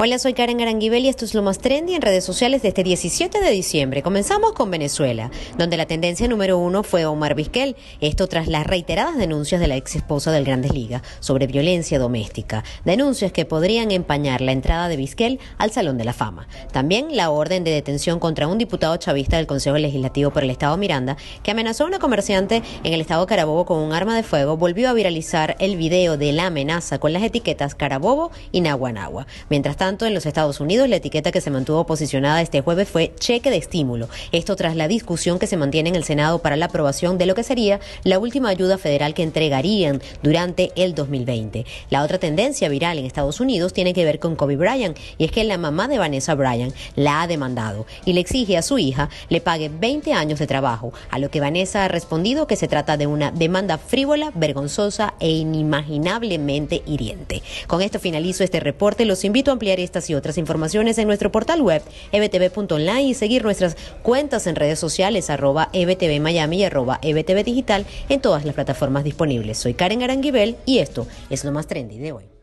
Hola, soy Karen Aranguibel y esto es lo más trendy en redes sociales de este 17 de diciembre. Comenzamos con Venezuela, donde la tendencia número uno fue Omar Vizquel, esto tras las reiteradas denuncias de la ex esposa del Grandes Ligas sobre violencia doméstica, denuncias que podrían empañar la entrada de Vizquel al Salón de la Fama. También la orden de detención contra un diputado chavista del Consejo Legislativo por el Estado Miranda, que amenazó a una comerciante en el Estado Carabobo con un arma de fuego, volvió a viralizar el video de la amenaza con las etiquetas Carabobo y Naguanagua. Mientras tanto, tanto, en los Estados Unidos, la etiqueta que se mantuvo posicionada este jueves fue cheque de estímulo. Esto tras la discusión que se mantiene en el Senado para la aprobación de lo que sería la última ayuda federal que entregarían durante el 2020. La otra tendencia viral en Estados Unidos tiene que ver con Kobe Bryant y es que la mamá de Vanessa Bryant la ha demandado y le exige a su hija le pague 20 años de trabajo, a lo que Vanessa ha respondido que se trata de una demanda frívola, vergonzosa e inimaginablemente hiriente. Con esto finalizo este reporte. Los invito a ampliar estas y otras informaciones en nuestro portal web ebtv.online y seguir nuestras cuentas en redes sociales arroba ebtv Miami y arroba ebtv digital en todas las plataformas disponibles. Soy Karen Aranguibel y esto es lo más trendy de hoy.